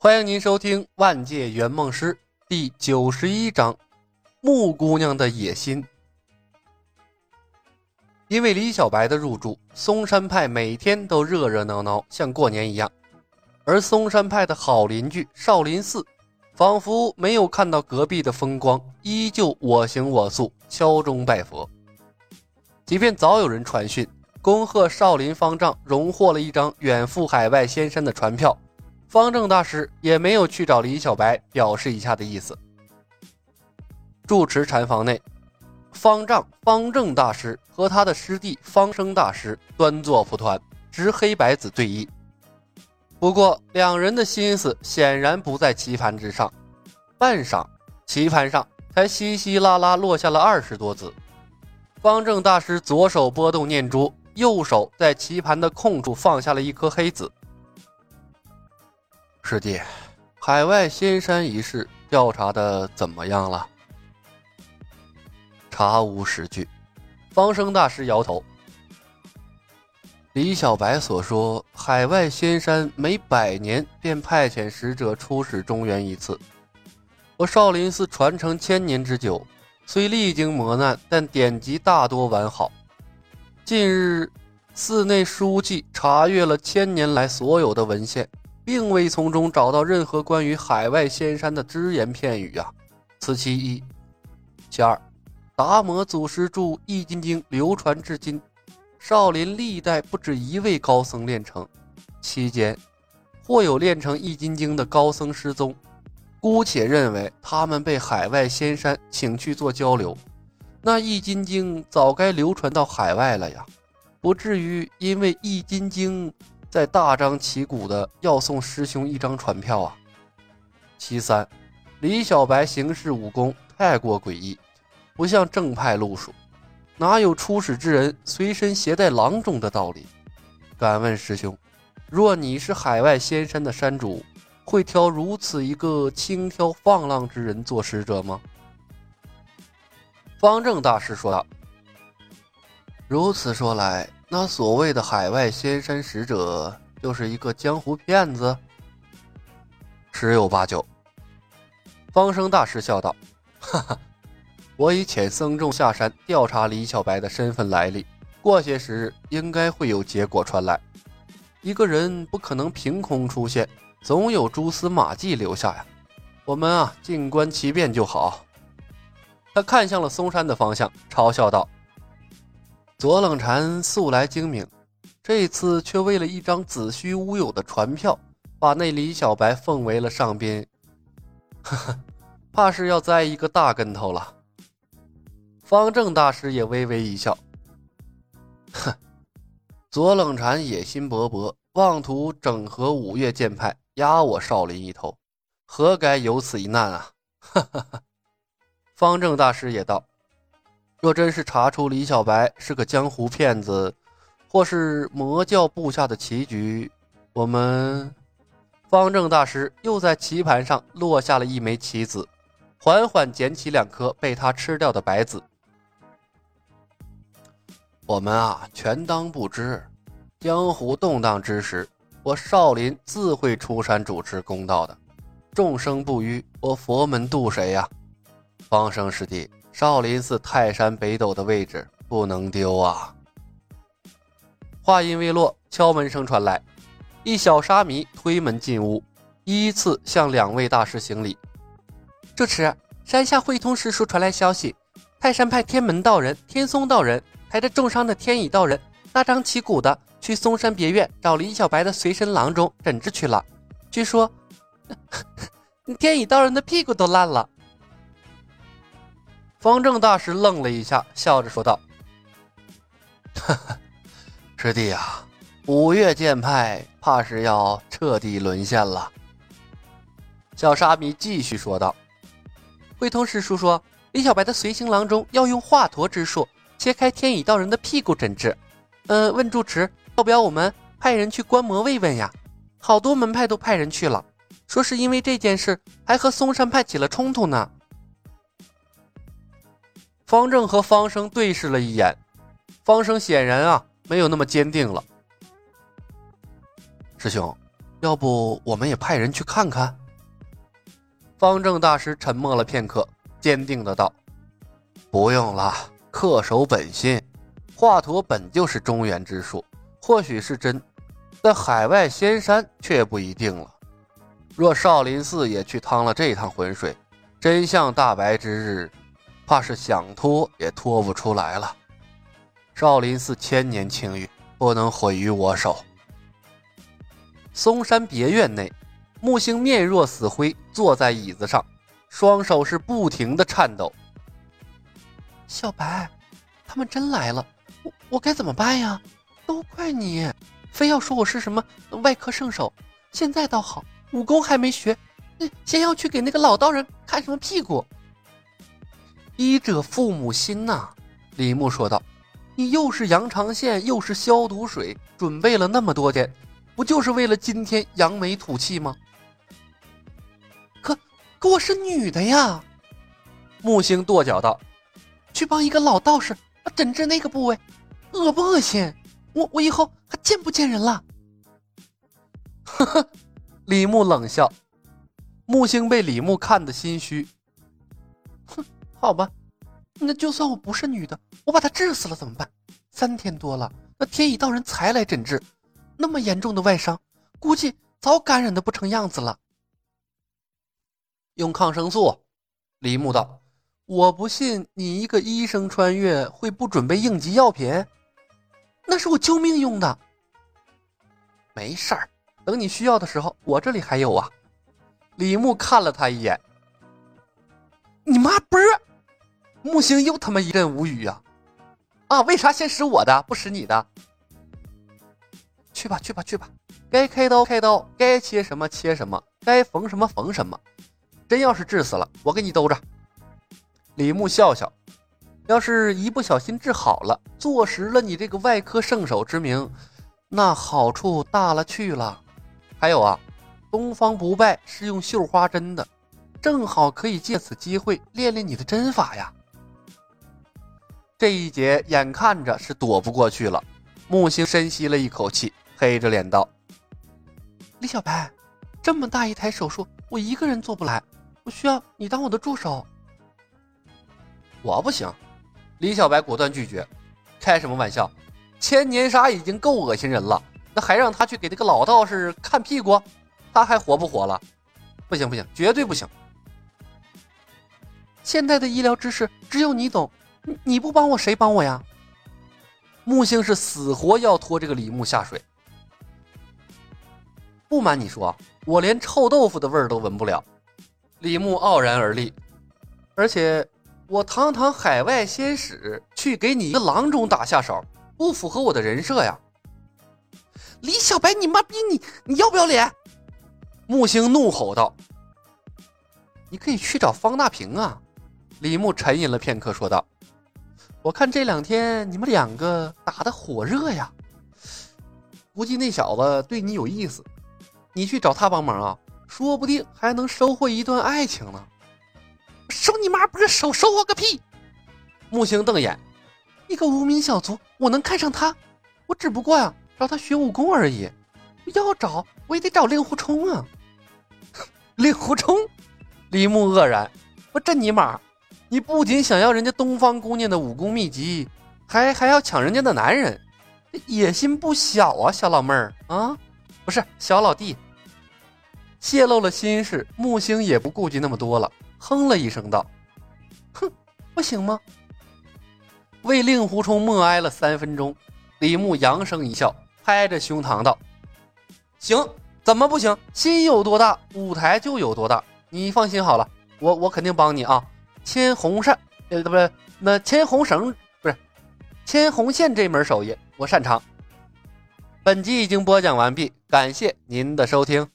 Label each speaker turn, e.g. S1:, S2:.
S1: 欢迎您收听《万界圆梦师》第九十一章《木姑娘的野心》。因为李小白的入住，嵩山派每天都热热闹闹，像过年一样。而嵩山派的好邻居少林寺，仿佛没有看到隔壁的风光，依旧我行我素，敲钟拜佛。即便早有人传讯，恭贺少林方丈荣获了一张远赴海外仙山的船票。方正大师也没有去找李小白表示一下的意思。住持禅房内，方丈方正大师和他的师弟方生大师端坐蒲团，执黑白子对弈。不过，两人的心思显然不在棋盘之上。半晌，棋盘上才稀稀拉拉落下了二十多子。方正大师左手拨动念珠，右手在棋盘的空处放下了一颗黑子。师弟，海外仙山一事调查的怎么样了？查无实据。方生大师摇头。李小白所说，海外仙山每百年便派遣使者出使中原一次。我少林寺传承千年之久，虽历经磨难，但典籍大多完好。近日，寺内书记查阅了千年来所有的文献。并未从中找到任何关于海外仙山的只言片语啊，此其一。其二，达摩祖师著《易筋经》流传至今，少林历代不止一位高僧练成，期间或有练成《易筋经》的高僧失踪，姑且认为他们被海外仙山请去做交流，那《易筋经》早该流传到海外了呀，不至于因为《易筋经》。在大张旗鼓的要送师兄一张船票啊！其三，李小白行事武功太过诡异，不像正派路数，哪有出使之人随身携带郎中的道理？敢问师兄，若你是海外仙山的山主，会挑如此一个轻佻放浪之人做使者吗？方正大师说道：“如此说来。”那所谓的海外仙山使者，就是一个江湖骗子，十有八九。方生大师笑道：“哈哈，我已遣僧众下山调查李小白的身份来历，过些时日应该会有结果传来。一个人不可能凭空出现，总有蛛丝马迹留下呀。我们啊，静观其变就好。”他看向了嵩山的方向，嘲笑道。左冷禅素来精明，这次却为了一张子虚乌有的船票，把那李小白奉为了上宾，呵呵，怕是要栽一个大跟头了。方正大师也微微一笑，哼，左冷禅野心勃勃，妄图整合五岳剑派，压我少林一头，何该有此一难啊！哈哈哈。方正大师也道。若真是查出李小白是个江湖骗子，或是魔教布下的棋局，我们方正大师又在棋盘上落下了一枚棋子，缓缓捡起两颗被他吃掉的白子。我们啊，全当不知。江湖动荡之时，我少林自会出山主持公道的。众生不愚，我佛门渡谁呀？方生师弟。少林寺泰山北斗的位置不能丢啊！话音未落，敲门声传来，一小沙弥推门进屋，依次向两位大师行礼。
S2: 主持，山下慧通师叔传来消息，泰山派天门道人、天松道人抬着重伤的天乙道人，大张旗鼓的去嵩山别院找李小白的随身郎中诊治去了。据说，天乙道人的屁股都烂了。
S1: 方正大师愣了一下，笑着说道：“哈哈，师弟啊，五岳剑派怕是要彻底沦陷了。”
S2: 小沙弥继续说道：“慧通师叔说，李小白的随行郎中要用华佗之术切开天乙道人的屁股诊治。嗯，问住持，要不要我们派人去观摩慰问呀？好多门派都派人去了，说是因为这件事还和嵩山派起了冲突呢。”
S1: 方正和方生对视了一眼，方生显然啊没有那么坚定了。师兄，要不我们也派人去看看？
S2: 方正大师沉默了片刻，坚定的道：“
S1: 不用了，恪守本心。华佗本就是中原之术，或许是真，但海外仙山却不一定了。若少林寺也去趟了这趟浑水，真相大白之日，怕是想拖也拖不出来了。少林寺千年清誉，不能毁于我手。”
S2: 嵩山别院内。木星面若死灰，坐在椅子上，双手是不停的颤抖。
S3: 小白，他们真来了，我我该怎么办呀？都怪你，非要说我是什么外科圣手。现在倒好，武功还没学，先要去给那个老道人看什么屁股。
S2: 医者父母心呐，李牧说道。你又是羊肠线，又是消毒水，准备了那么多天，不就是为了今天扬眉吐气吗？
S3: 可可我是女的呀，
S2: 木星跺脚道：“
S3: 去帮一个老道士啊诊治那个部位，恶不恶心？我我以后还见不见人了？”
S2: 呵呵，李牧冷笑。木星被李牧看得心虚。
S3: 哼，好吧，那就算我不是女的，我把她治死了怎么办？三天多了，那天乙道人才来诊治，那么严重的外伤，估计早感染的不成样子了。
S2: 用抗生素，李牧道：“我不信你一个医生穿越会不准备应急药品，
S3: 那是我救命用的。
S2: 没事儿，等你需要的时候，我这里还有啊。”李牧看了他一眼：“
S3: 你妈波！”
S2: 木星又他妈一阵无语呀！啊，为啥先使我的，不使你的？去吧，去吧，去吧，该开刀开刀，该切什么切什么，该缝什么缝什么。真要是治死了，我给你兜着。李牧笑笑，要是一不小心治好了，坐实了你这个外科圣手之名，那好处大了去了。还有啊，东方不败是用绣花针的，正好可以借此机会练练你的针法呀。这一劫眼看着是躲不过去了。木星深吸了一口气，黑着脸道：“
S3: 李小白，这么大一台手术，我一个人做不来。”我需要你当我的助手，
S2: 我不行。李小白果断拒绝。开什么玩笑？千年杀已经够恶心人了，那还让他去给那个老道士看屁股，他还活不活了？不行不行，绝对不行！
S3: 现在的医疗知识只有你懂，你不帮我谁帮我呀？
S2: 木星是死活要拖这个李牧下水。不瞒你说，我连臭豆腐的味儿都闻不了。李牧傲然而立，而且我堂堂海外仙使去给你一个郎中打下手，不符合我的人设呀！
S3: 李小白，你妈逼你，你要不要脸？
S2: 木星怒吼道：“你可以去找方大平啊！”李牧沉吟了片刻，说道：“我看这两天你们两个打的火热呀，估计那小子对你有意思，你去找他帮忙啊。”说不定还能收获一段爱情呢！
S3: 收你妈不是收收获个屁！
S2: 木星瞪眼，
S3: 一个无名小卒，我能看上他？我只不过呀，找他学武功而已。要找我也得找令狐冲啊！
S2: 令狐冲！李牧愕然，我这尼玛，你不仅想要人家东方姑娘的武功秘籍，还还要抢人家的男人，野心不小啊，小老妹儿啊，不是小老弟。泄露了心事，木星也不顾及那么多了，哼了一声道：“
S3: 哼，不行吗？”
S2: 为令狐冲默哀了三分钟，李牧扬声一笑，拍着胸膛道：“行，怎么不行？心有多大，舞台就有多大。你放心好了，我我肯定帮你啊！牵红扇，呃，不是，那牵红绳，不是牵红线这门手艺，我擅长。”本集已经播讲完毕，感谢您的收听。